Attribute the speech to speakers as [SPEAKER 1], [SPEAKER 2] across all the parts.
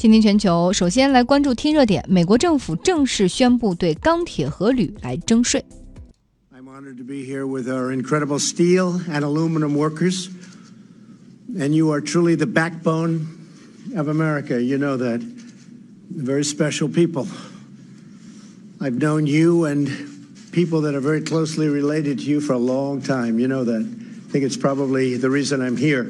[SPEAKER 1] 今天全球，首先来关注听热点，美国政府正式宣布对钢铁和铝来征税。
[SPEAKER 2] I'm honored to be here with our incredible steel and aluminum workers, and you are truly the backbone of America. You know that. Very special people. I've known you and people that are very closely related to you for a long time. You know that. I think it's probably the reason I'm here.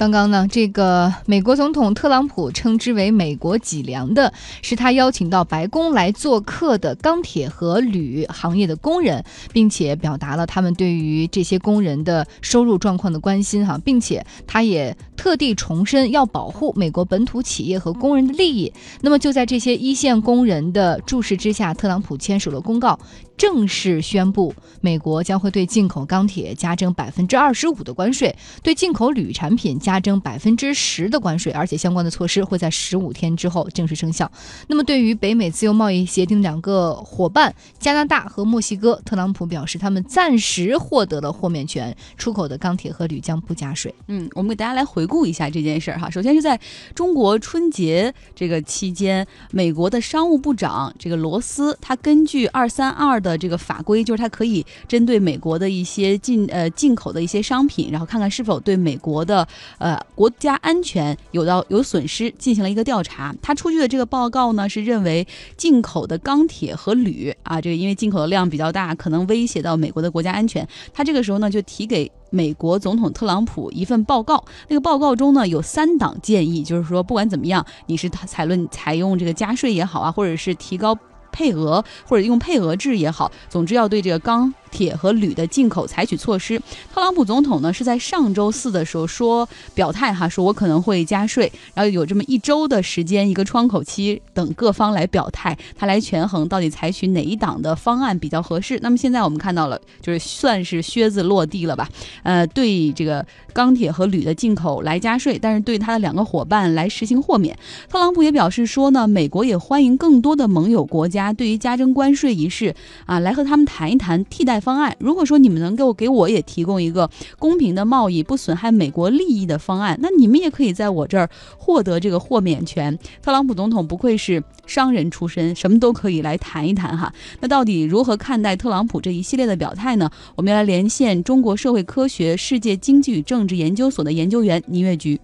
[SPEAKER 1] 刚刚呢，这个美国总统特朗普称之为“美国脊梁”的，是他邀请到白宫来做客的钢铁和铝行业的工人，并且表达了他们对于这些工人的收入状况的关心哈，并且他也特地重申要保护美国本土企业和工人的利益。那么就在这些一线工人的注视之下，特朗普签署了公告。正式宣布，美国将会对进口钢铁加征百分之二十五的关税，对进口铝产品加加征百分之十的关税，而且相关的措施会在十五天之后正式生效。那么，对于北美自由贸易协定两个伙伴加拿大和墨西哥，特朗普表示他们暂时获得了豁免权，出口的钢铁和铝将不加税。
[SPEAKER 3] 嗯，我们给大家来回顾一下这件事儿哈。首先是在中国春节这个期间，美国的商务部长这个罗斯，他根据二三二的。这个法规就是他可以针对美国的一些进呃进口的一些商品，然后看看是否对美国的呃国家安全有到有损失，进行了一个调查。他出具的这个报告呢，是认为进口的钢铁和铝啊，这个因为进口的量比较大，可能威胁到美国的国家安全。他这个时候呢，就提给美国总统特朗普一份报告。那个报告中呢，有三档建议，就是说不管怎么样，你是采论采用这个加税也好啊，或者是提高。配额或者用配额制也好，总之要对这个钢。铁和铝的进口采取措施。特朗普总统呢是在上周四的时候说表态哈，说我可能会加税，然后有这么一周的时间一个窗口期等各方来表态，他来权衡到底采取哪一档的方案比较合适。那么现在我们看到了，就是算是靴子落地了吧？呃，对这个钢铁和铝的进口来加税，但是对他的两个伙伴来实行豁免。特朗普也表示说呢，美国也欢迎更多的盟友国家大家对于加征关税一事啊，来和他们谈一谈替代。方案，如果说你们能够给我也提供一个公平的贸易、不损害美国利益的方案，那你们也可以在我这儿获得这个豁免权。特朗普总统不愧是商人出身，什么都可以来谈一谈哈。那到底如何看待特朗普这一系列的表态呢？我们要来连线中国社会科学世界经济与政治研究所的研究员倪月菊。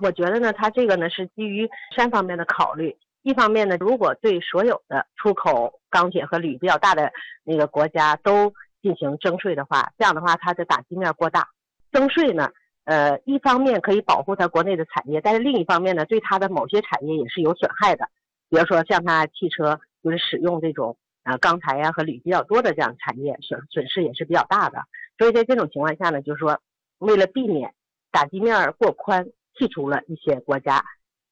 [SPEAKER 4] 我觉得呢，他这个呢是基于三方面的考虑。一方面呢，如果对所有的出口钢铁和铝比较大的那个国家都进行征税的话，这样的话它的打击面过大。征税呢，呃，一方面可以保护它国内的产业，但是另一方面呢，对它的某些产业也是有损害的。比如说像它汽车就是使用这种啊钢材呀和铝比较多的这样产业，损损失也是比较大的。所以在这种情况下呢，就是说为了避免打击面过宽，剔除了一些国家。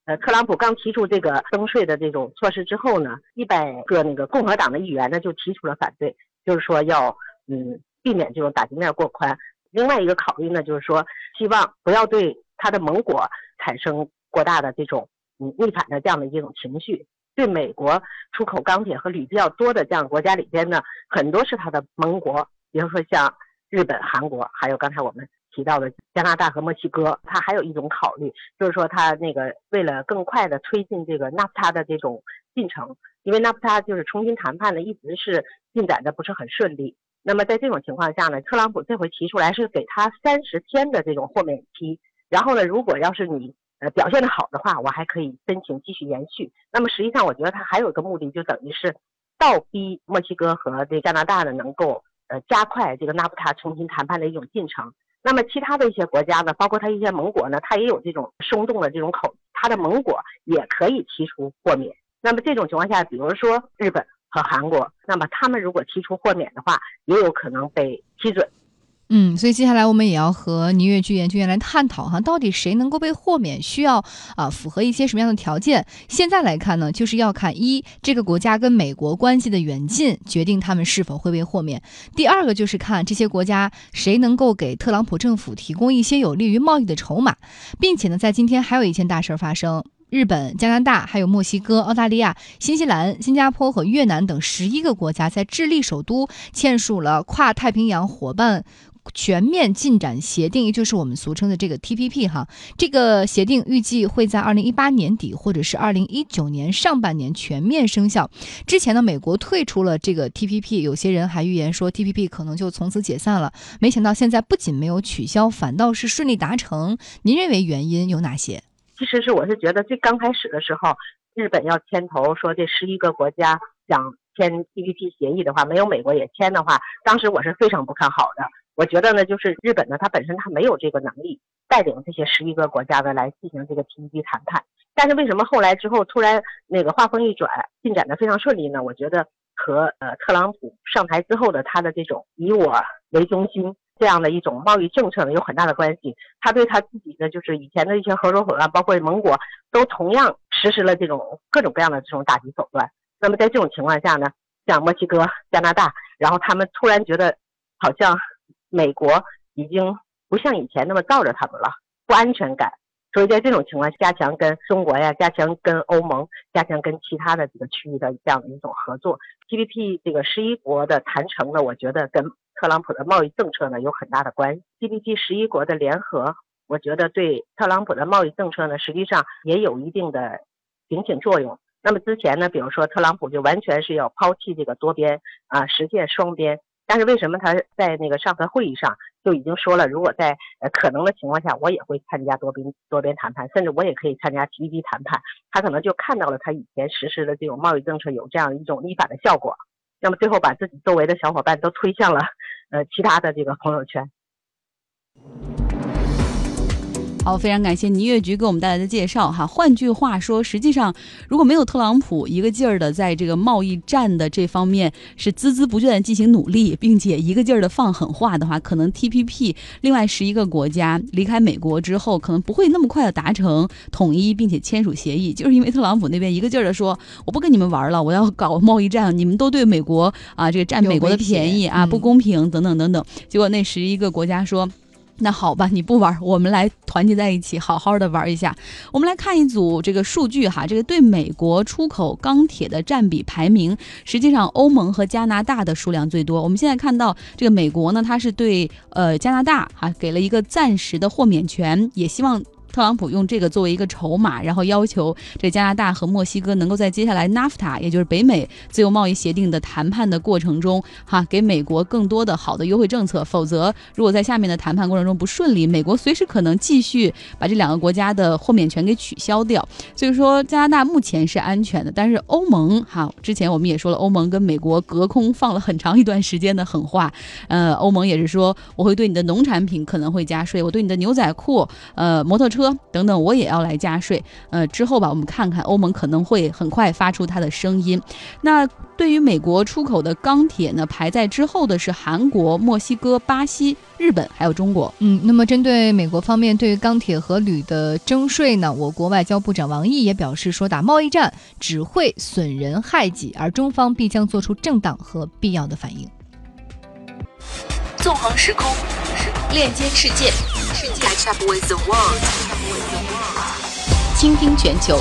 [SPEAKER 4] 呃，特朗普刚提出这个征税的这种措施之后呢，一百个那个共和党的议员呢就提出了反对，就是说要嗯避免这种打击面过宽。另外一个考虑呢，就是说希望不要对他的盟国产生过大的这种嗯逆反的这样的一种情绪。对美国出口钢铁和铝比较多的这样国家里边呢，很多是他的盟国，比如说像日本、韩国，还有刚才我们。提到的加拿大和墨西哥，它还有一种考虑，就是说它那个为了更快的推进这个纳夫塔的这种进程，因为纳夫塔就是重新谈判呢，一直是进展的不是很顺利。那么在这种情况下呢，特朗普这回提出来是给他三十天的这种豁免期，然后呢，如果要是你呃表现的好的话，我还可以申请继续延续。那么实际上我觉得他还有一个目的，就等于是倒逼墨西哥和这加拿大呢能够呃加快这个纳夫塔重新谈判的一种进程。那么其他的一些国家呢，包括它一些盟国呢，它也有这种松动的这种口，它的盟国也可以提出豁免。那么这种情况下，比如说日本和韩国，那么他们如果提出豁免的话，也有可能被批准。
[SPEAKER 1] 嗯，所以接下来我们也要和倪月居研究员来探讨哈，到底谁能够被豁免，需要啊符合一些什么样的条件？现在来看呢，就是要看一这个国家跟美国关系的远近，决定他们是否会被豁免；第二个就是看这些国家谁能够给特朗普政府提供一些有利于贸易的筹码，并且呢，在今天还有一件大事儿发生。日本、加拿大、还有墨西哥、澳大利亚、新西兰、新加坡和越南等十一个国家在智利首都签署了跨太平洋伙伴全面进展协定，也就是我们俗称的这个 TPP 哈。这个协定预计会在二零一八年底或者是二零一九年上半年全面生效。之前呢，美国退出了这个 TPP，有些人还预言说 TPP 可能就从此解散了。没想到现在不仅没有取消，反倒是顺利达成。您认为原因有哪些？
[SPEAKER 4] 其实是我是觉得最刚开始的时候，日本要牵头说这十一个国家想签 TPP 协议的话，没有美国也签的话，当时我是非常不看好的。我觉得呢，就是日本呢，它本身它没有这个能力带领这些十一个国家的来进行这个停机谈判。但是为什么后来之后突然那个话锋一转，进展的非常顺利呢？我觉得和呃特朗普上台之后的他的这种以我为中心。这样的一种贸易政策呢，有很大的关系。他对他自己的就是以前的一些合作伙伴，包括盟国，都同样实施了这种各种各样的这种打击手段。那么在这种情况下呢，像墨西哥、加拿大，然后他们突然觉得，好像美国已经不像以前那么罩着他们了，不安全感。所以在这种情况下，加强跟中国呀，加强跟欧盟，加强跟其他的几个区域的这样的一种合作。TPP 这个十一国的谈成呢，我觉得跟。特朗普的贸易政策呢有很大的关系，TPP 十一国的联合，我觉得对特朗普的贸易政策呢实际上也有一定的警醒作用。那么之前呢，比如说特朗普就完全是要抛弃这个多边啊，实现双边。但是为什么他在那个上次会议上就已经说了，如果在呃可能的情况下，我也会参加多边多边谈判，甚至我也可以参加积极谈判。他可能就看到了他以前实施的这种贸易政策有这样一种逆反的效果。那么最后把自己周围的小伙伴都推向了，呃，其他的这个朋友圈。
[SPEAKER 3] 好，非常感谢倪月菊给我们带来的介绍哈。换句话说，实际上如果没有特朗普一个劲儿的在这个贸易战的这方面是孜孜不倦的进行努力，并且一个劲儿的放狠话的话，可能 TPP 另外十一个国家离开美国之后，可能不会那么快的达成统一并且签署协议，就是因为特朗普那边一个劲儿的说我不跟你们玩了，我要搞贸易战，你们都对美国啊这个占美国的便宜啊不公平等等等等，结果那十一个国家说。那好吧，你不玩，我们来团结在一起，好好的玩一下。我们来看一组这个数据哈，这个对美国出口钢铁的占比排名，实际上欧盟和加拿大的数量最多。我们现在看到这个美国呢，它是对呃加拿大哈给了一个暂时的豁免权，也希望。特朗普用这个作为一个筹码，然后要求这加拿大和墨西哥能够在接下来 NAFTA，也就是北美自由贸易协定的谈判的过程中，哈，给美国更多的好的优惠政策。否则，如果在下面的谈判过程中不顺利，美国随时可能继续把这两个国家的豁免权给取消掉。所以说，加拿大目前是安全的，但是欧盟哈，之前我们也说了，欧盟跟美国隔空放了很长一段时间的狠话。呃，欧盟也是说，我会对你的农产品可能会加税，我对你的牛仔裤、呃，摩托车。等等，我也要来加税。呃，之后吧，我们看看欧盟可能会很快发出它的声音。那对于美国出口的钢铁呢，排在之后的是韩国、墨西哥、巴西、日本，还有中国。
[SPEAKER 1] 嗯，那么针对美国方面对于钢铁和铝的征税呢，我国外交部长王毅也表示说，打贸易战只会损人害己，而中方必将做出正当和必要的反应。
[SPEAKER 5] 纵横时空，链接世界，世界倾听全球。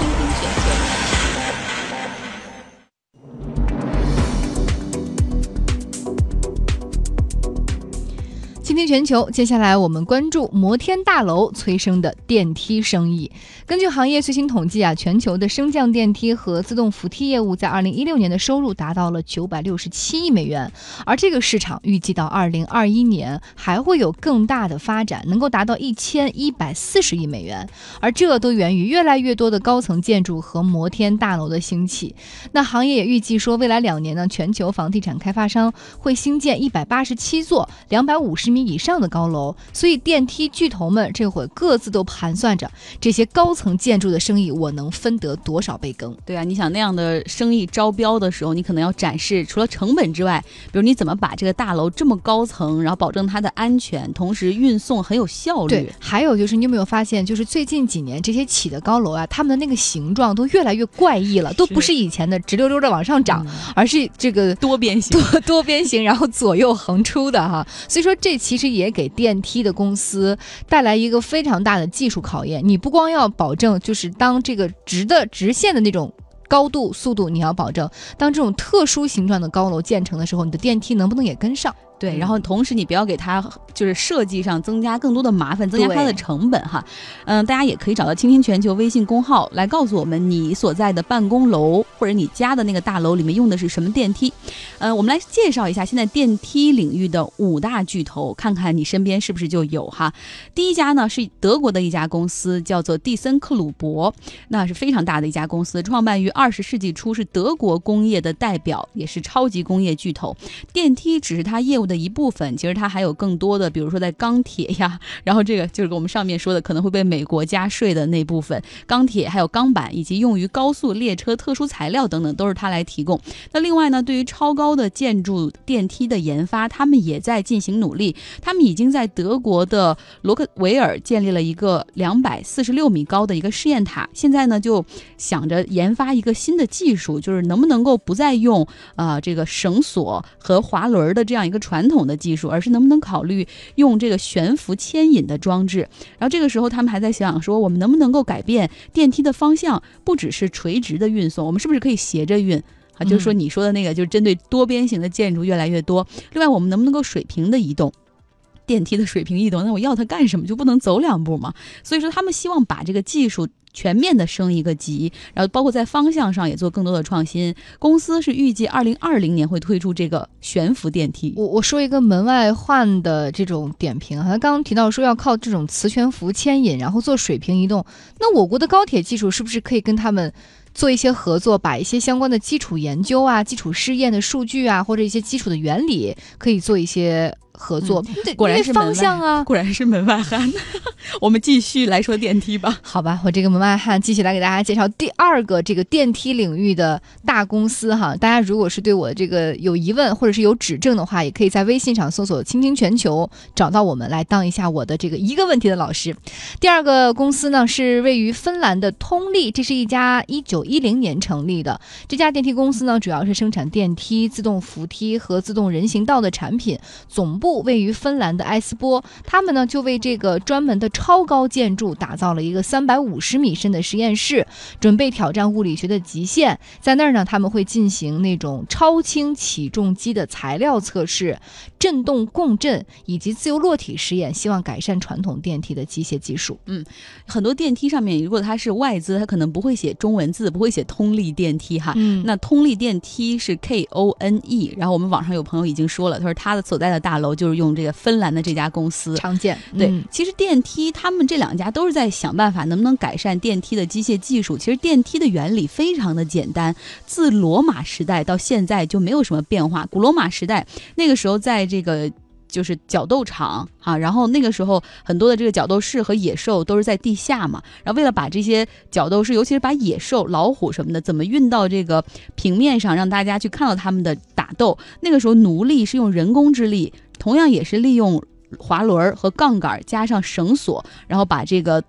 [SPEAKER 1] 今天全球，接下来我们关注摩天大楼催生的电梯生意。根据行业最新统计啊，全球的升降电梯和自动扶梯业务在二零一六年的收入达到了九百六十七亿美元，而这个市场预计到二零二一年还会有更大的发展，能够达到一千一百四十亿美元。而这都源于越来越多的高层建筑和摩天大楼的兴起。那行业也预计说，未来两年呢，全球房地产开发商会新建一百八十七座两百五十米。以上的高楼，所以电梯巨头们这会各自都盘算着这些高层建筑的生意，我能分得多少杯羹？
[SPEAKER 3] 对啊，你想那样的生意招标的时候，你可能要展示除了成本之外，比如你怎么把这个大楼这么高层，然后保证它的安全，同时运送很有效率。
[SPEAKER 1] 对，还有就是你有没有发现，就是最近几年这些起的高楼啊，他们的那个形状都越来越怪异了，都不是以前的直溜溜的往上涨，而是这个
[SPEAKER 3] 多边形、
[SPEAKER 1] 多多边形，然后左右横出的哈。所以说这其实也给电梯的公司带来一个非常大的技术考验。你不光要保证，就是当这个直的直线的那种高度、速度，你要保证，当这种特殊形状的高楼建成的时候，你的电梯能不能也跟上？
[SPEAKER 3] 对，
[SPEAKER 1] 嗯
[SPEAKER 3] 然后同时你不要给它就是设计上增加更多的麻烦，增加它的成本哈。嗯，大家也可以找到“倾听全球”微信公号来告诉我们你所在的办公楼或者你家的那个大楼里面用的是什么电梯。嗯，我们来介绍一下现在电梯领域的五大巨头，看看你身边是不是就有哈。第一家呢是德国的一家公司，叫做蒂森克鲁伯，那是非常大的一家公司，创办于二十世纪初，是德国工业的代表，也是超级工业巨头。电梯只是它业务的一部分，其实它还有更多的，比如说在钢铁呀，然后这个就是我们上面说的可能会被美国加税的那部分钢铁，还有钢板以及用于高速列车特殊材料等等，都是它来提供。那另外呢，对于超高的建筑电梯的研发，他们也在进行努力。他们已经在德国的罗克维尔建立了一个两百四十六米高的一个试验塔，现在呢就想着研发一个新的技术，就是能不能够不再用呃这个绳索和滑轮的这样一个传统的技术，而是能不能考虑用这个悬浮牵引的装置。然后这个时候他们还在想说，我们能不能够改变电梯的方向，不只是垂直的运送，我们是不是可以斜着运？啊，就是说你说的那个，就是针对多边形的建筑越来越多。另外，我们能不能够水平的移动？电梯的水平移动，那我要它干什么？就不能走两步吗？所以说，他们希望把这个技术全面的升一个级，然后包括在方向上也做更多的创新。公司是预计二零二零年会推出这个悬浮电梯。
[SPEAKER 1] 我我说一个门外汉的这种点评啊，他刚刚提到说要靠这种磁悬浮牵引，然后做水平移动。那我国的高铁技术是不是可以跟他们做一些合作，把一些相关的基础研究啊、基础试验的数据啊，或者一些基础的原理，可以做一些合作？对
[SPEAKER 3] 果然是方
[SPEAKER 1] 向啊。
[SPEAKER 3] 果然是门外汉。我们继续来说电梯吧。
[SPEAKER 1] 好吧，我这个门外汉继续来给大家介绍第二个这个电梯领域的大公司哈。大家如果是对我这个有疑问或者是有指正的话，也可以在微信上搜索“倾听全球”，找到我们来当一下我的这个一个问题的老师。第二个公司呢是位于芬兰的通力，这是一家一九一零年成立的这家电梯公司呢，主要是生产电梯、自动扶梯和自动人行道的产品，总部位于芬兰的埃斯波。他们呢就为这个专门的超高建筑打造了一个三百五十米深的实验室，准备挑战物理学的极限。在那儿呢，他们会进行那种超轻起重机的材料测试、振动共振以及自由落体实验，希望改善传统电梯的机械技术。
[SPEAKER 3] 嗯很多电梯上面，如果它是外资，它可能不会写中文字，不会写通力电梯哈。
[SPEAKER 1] 嗯
[SPEAKER 3] 那通力电梯是 K O N E，然后我们网上有朋友已经说了，他说他的所在的大楼就是用这个芬兰的这家公司。
[SPEAKER 1] 常见，
[SPEAKER 3] 对，
[SPEAKER 1] 嗯
[SPEAKER 3] 其实电梯他们这两家都是在想办法，能不能改善电梯的机械技术。其实电梯的原理非常的简单，自罗马时代到现在就没有什么变化。古罗马时代那个时候，在这这个就是角斗场啊，然后那个时候很多的这个角斗士和野兽都是在地下嘛，然后为了把这些角斗士，尤其是把野兽、老虎什么的，怎么运到这个平面上，让大家去看到他们的打斗，那个时候奴隶是用人工之力，同样也是利用滑轮和杠杆加上绳索，然后把这个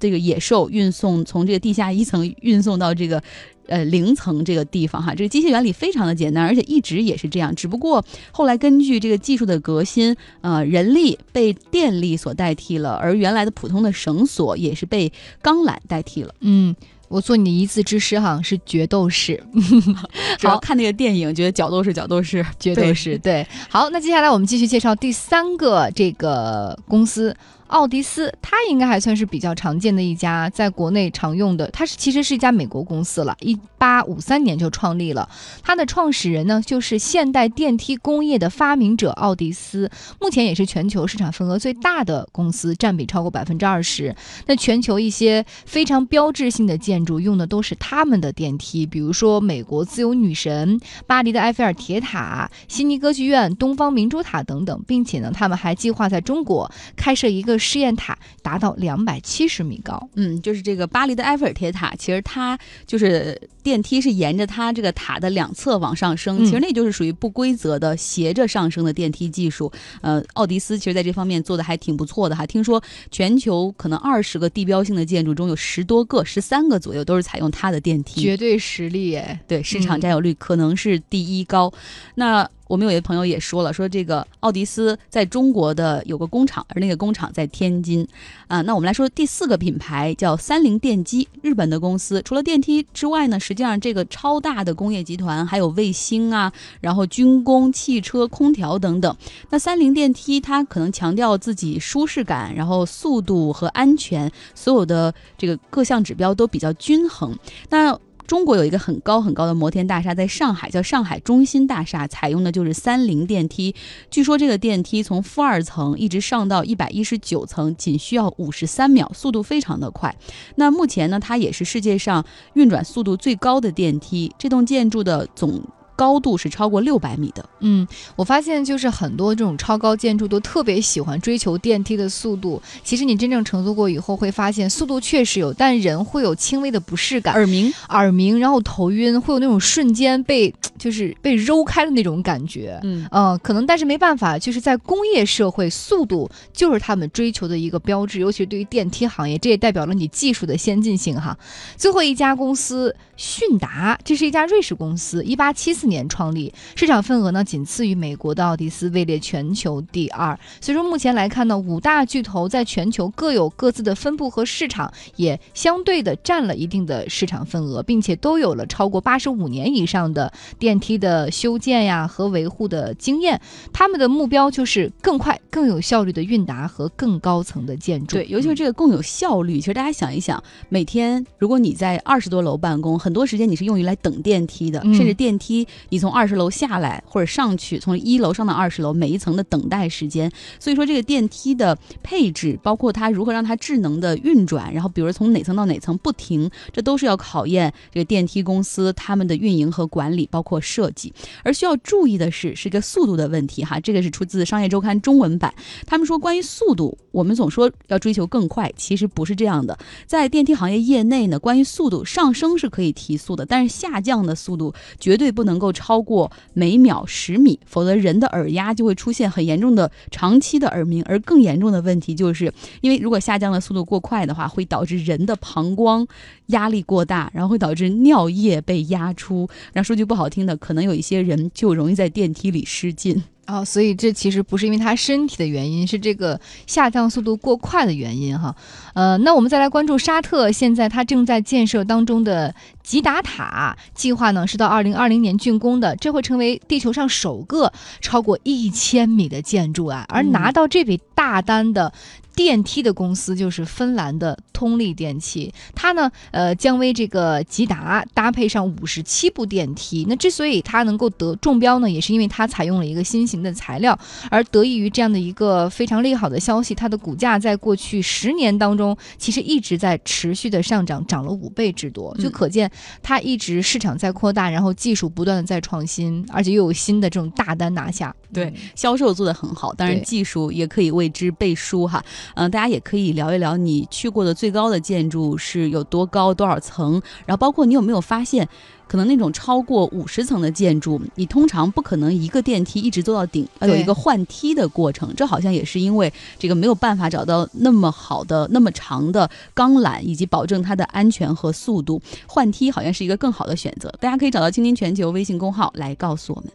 [SPEAKER 3] 这个野兽运送从这个地下一层运送到这个。呃，零层这个地方哈，这个机械原理非常的简单，而且一直也是这样。只不过后来根据这个技术的革新，呃，人力被电力所代替了，而原来的普通的绳索也是被钢缆代替了。
[SPEAKER 1] 嗯，我做你的一字之师哈，是决斗士，好
[SPEAKER 3] 看那个电影，觉得角斗士，角斗士，对
[SPEAKER 1] 决斗士。对，好，那接下来我们继续介绍第三个这个公司。奥迪斯，它应该还算是比较常见的一家在国内常用的，它是其实是一家美国公司了，一八五三年就创立了。它的创始人呢，就是现代电梯工业的发明者奥迪斯，目前也是全球市场份额最大的公司，占比超过百分之二十。那全球一些非常标志性的建筑用的都是他们的电梯，比如说美国自由女神、巴黎的埃菲尔铁塔、悉尼歌剧院、东方明珠塔等等，并且呢，他们还计划在中国开设一个试验塔，达到两百七十米高。
[SPEAKER 3] 嗯，就是这个巴黎的埃菲尔铁塔，其实它就是电梯是沿着它这个塔的两侧往上升，
[SPEAKER 1] 嗯
[SPEAKER 3] 其实那就是属于不规则的斜着上升的电梯技术。呃，奥迪斯其实在这方面做的还挺不错的哈。听说全球可能二十个地标性的建筑中有十多个、十三个左右都是采用它的电梯。
[SPEAKER 1] 绝对实力耶！
[SPEAKER 3] 对市场
[SPEAKER 1] 嗯
[SPEAKER 3] 占有率可能是第一高。那我们有一朋友也说了，说这个奥迪斯在中国的有个工厂，而那个工厂在天津。啊，那我们来说第四个品牌叫三菱电机，日本的公司。除了电梯之外呢，实际上这个超大的工业集团还有卫星啊，然后军工、汽车、空调等等。那三菱电梯它可能强调自己舒适感，然后速度和安全，所有的这个各项指标都比较均衡。那中国有一个很高很高的摩天大厦，在上海叫上海中心大厦，采用的就是三菱电梯。据说这个电梯从负二层一直上到一百一十九层，仅需要五十三秒，速度非常的快。那目前呢，它也是世界上运转速度最高的电梯。这栋建筑的总。高度是超过六百米的。
[SPEAKER 1] 嗯，我发现就是很多这种超高建筑都特别喜欢追求电梯的速度。其实你真正乘坐过以后会发现，速度确实有，但人会有轻微的不适感，
[SPEAKER 3] 耳鸣，
[SPEAKER 1] 耳鸣，然后头晕，会有那种瞬间被就是被揉开的那种感觉。
[SPEAKER 3] 嗯
[SPEAKER 1] 呃，可能但是没办法，就是在工业社会，速度就是他们追求的一个标志，尤其是对于电梯行业，这也代表了你技术的先进性哈。最后一家公司迅达，这是一家瑞士公司，一八七四年创立，市场份额呢仅次于美国的奥迪斯，位列全球第二。所以说目前来看呢，五大巨头在全球各有各自的分布和市场，也相对的占了一定的市场份额，并且都有了超过八十五年以上的电梯的修建呀和维护的经验。他们的目标就是更快、更有效率的运达和更高层的建筑。
[SPEAKER 3] 对，尤其是这个更有效率。其实大家想一想，每天如果你在二十多楼办公，很多时间你是用于来等电梯的，
[SPEAKER 1] 嗯
[SPEAKER 3] 甚至电梯你从二十楼下来或者上去，从一楼上到二十楼，每一层的等待时间。所以说，这个电梯的配置，包括它如何让它智能的运转，然后比如从哪层到哪层不停，这都是要考验这个电梯公司他们的运营和管理，包括设计。而需要注意的是，是一个速度的问题哈。这个是出自《商业周刊》中文版，他们说关于速度，我们总说要追求更快，其实不是这样的。在电梯行业业内呢，关于速度上升是可以提速的，但是下降的速度绝对不能够超过每秒十米，否则人的耳压就会出现很严重的长期的耳鸣。而更严重的问题就是，因为如果下降的速度过快的话，会导致人的膀胱压力过大，然后会导致尿液被压出。然后说句不好听的，可能有一些人就容易在电梯里失禁。
[SPEAKER 1] 哦，所以这其实不是因为他身体的原因，是这个下降速度过快的原因哈。呃，那我们再来关注沙特，现在它正在建设当中的吉达塔计划呢，是到二零二零年竣工的，这会成为地球上首个超过一千米的建筑啊。而拿到这笔大单的。电梯的公司就是芬兰的通力电器，它呢，呃，将为这个吉达搭配上五十七部电梯。那之所以它能够得中标呢，也是因为它采用了一个新型的材料。而得益于这样的一个非常利好的消息，它的股价在过去十年当中，其实一直在持续的上涨，涨了五倍之多，就可见它一直市场在扩大，然后技术不断的在创新，而且又有新的这种大单拿下。
[SPEAKER 3] 对，销售做得很好，当然技术也可以为之背书哈。嗯、大家也可以聊一聊你去过的最高的建筑是有多高、多少层，然后包括你有没有发现，可能那种超过五十层的建筑，你通常不可能一个电梯一直坐到顶，要有一个换梯的过程。这好像也是因为这个没有办法找到那么好的、那么长的钢缆，以及保证它的安全和速度，换梯好像是一个更好的选择。大家可以找到“青青全球”微信公号来告诉我们。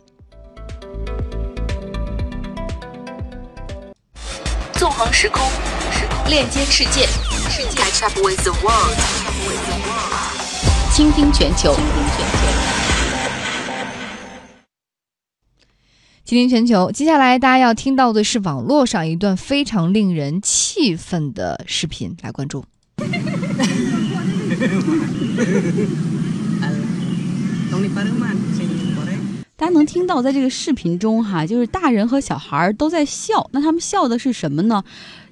[SPEAKER 5] 纵横时空，链接世界，Catch up with the world，倾听全球。
[SPEAKER 1] 今天全球，接下来大家要听到的是网络上一段非常令人气愤的视频，来关注。
[SPEAKER 3] 大家能听到，在这个视频中哈，就是大人和小孩都在笑。那他们笑的是什么呢？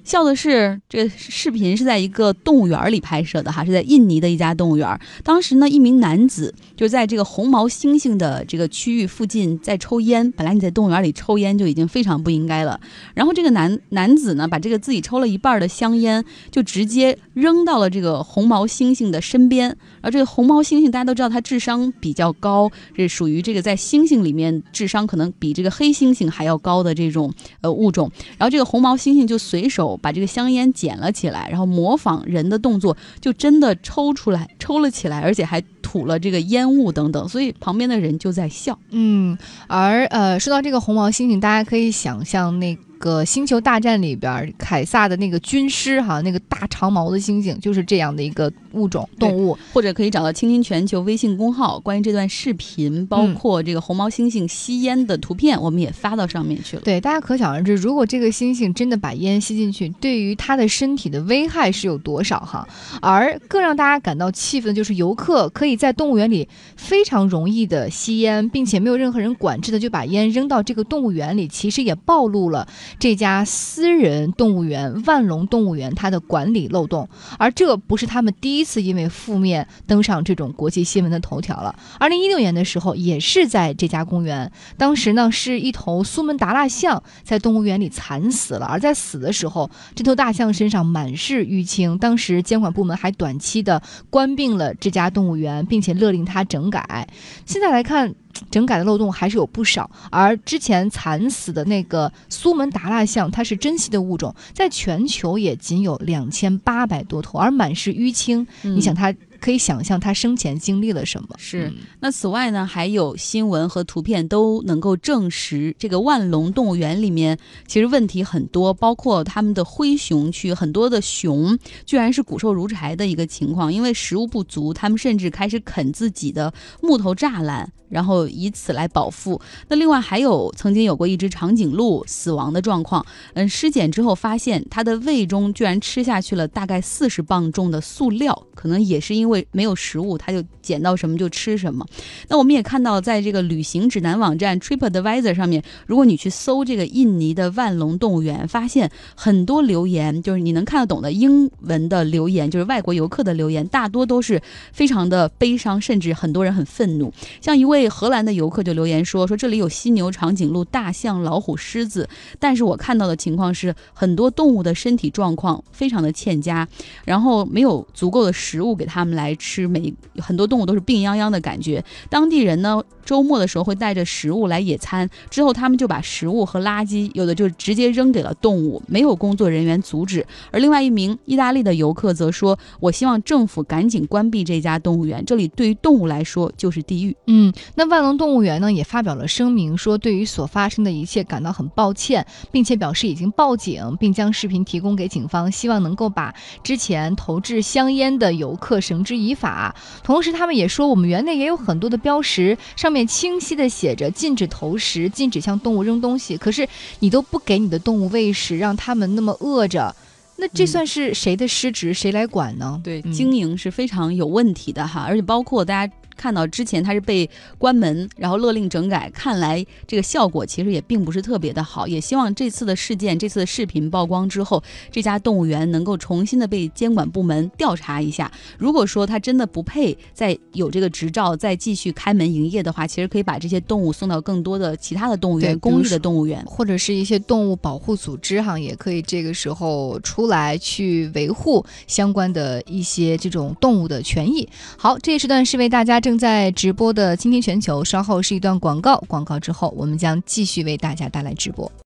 [SPEAKER 3] 笑的是这个视频是在一个动物园里拍摄的哈，是在印尼的一家动物园。当时呢，一名男子就在这个红毛猩猩的这个区域附近在抽烟。本来你在动物园里抽烟就已经非常不应该了，然后这个男男子呢，把这个自己抽了一半的香烟就直接扔到了这个红毛猩猩的身边。而这个红毛猩猩大家都知道，它智商比较高，是属于这个在猩猩里面智商可能比这个黑猩猩还要高的这种呃物种。然后这个红毛猩猩就随手把这个香烟捡了起来，然后模仿人的动作，就真的抽出来，抽了起来，而且还吐了这个烟雾等等，所以旁边的人就在笑。
[SPEAKER 1] 嗯，而呃，说到这个红毛猩猩，大家可以想象那。星球大战里边，凯撒的那个军师哈，那个大长毛的猩猩就是这样的一个物种动物，
[SPEAKER 3] 或者可以找到“倾听全球”微信公号，关于这段视频，包括这个红毛猩猩吸烟的图片，我们也发到上面去了。
[SPEAKER 1] 对，大家可想而知，如果这个猩猩真的把烟吸进去，对于它的身体的危害是有多少哈？而更让大家感到气愤的就是，游客可以在动物园里非常容易的吸烟，并且没有任何人管制的就把烟扔到这个动物园里，其实也暴露了。这家私人动物园万隆动物园，它的管理漏洞，而这不是他们第一次因为负面登上这种国际新闻的头条了。二零一六年的时候，也是在这家公园，当时呢是一头苏门答腊象在动物园里惨死了，而在死的时候，这头大象身上满是淤青，当时监管部门还短期的关闭了这家动物园，并且勒令它整改。现在来看。整改的漏洞还是有不少，而之前惨死的那个苏门答腊象，它是珍稀的物种，在全球也仅有两千八百多头，而满是淤青，你想它。可以想象他生前经历了什么。
[SPEAKER 3] 是，那此外呢，还有新闻和图片都能够证实，这个万隆动物园里面其实问题很多，包括他们的灰熊区，很多的熊居然是骨瘦如柴的一个情况，因为食物不足，他们甚至开始啃自己的木头栅栏，然后以此来饱腹。那另外还有曾经有过一只长颈鹿死亡的状况，嗯，尸检之后发现它的胃中居然吃下去了大概四十磅重的塑料，可能也是因为。为没有食物，他就捡到什么就吃什么。那我们也看到，在这个旅行指南网站 TripAdvisor 上面，如果你去搜这个印尼的万隆动物园，发现很多留言，就是你能看得懂的英文的留言，就是外国游客的留言，大多都是非常的悲伤，甚至很多人很愤怒。像一位荷兰的游客就留言说：“说这里有犀牛、长颈鹿、大象、老虎、狮子，但是我看到的情况是，很多动物的身体状况非常的欠佳，然后没有足够的食物给他们来。”来吃，每很多动物都是病殃殃的感觉。当地人呢，周末的时候会带着食物来野餐，之后他们就把食物和垃圾，有的就直接扔给了动物，没有工作人员阻止。而另外一名意大利的游客则说：“我希望政府赶紧关闭这家动物园，这里对于动物来说就是地狱。”
[SPEAKER 1] 嗯，那万隆动物园呢也发表了声明，说对于所发生的一切感到很抱歉，并且表示已经报警，并将视频提供给警方，希望能够把之前投掷香烟的游客绳之。之以法，同时他们也说，我们园内也有很多的标识，上面清晰的写着禁止投食，禁止向动物扔东西。可是你都不给你的动物喂食，让他们那么饿着，那这算是谁的失职？谁来管呢？
[SPEAKER 3] 对，经营是非常有问题的哈，而且包括大家。看到之前它是被关门，然后勒令整改，看来这个效果其实也并不是特别的好。也希望这次的事件、这次的视频曝光之后，这家动物园能够重新的被监管部门调查一下。如果说它真的不配再有这个执照，再继续开门营业的话，其实可以把这些动物送到更多的其他的动物园、公益的动物园，
[SPEAKER 1] 或者是一些动物保护组织哈，也可以这个时候出来去维护相关的一些这种动物的权益。好，这一时段是为大家正。正在直播的《今天全球》，稍后是一段广告，广告之后我们将继续为大家带来直播。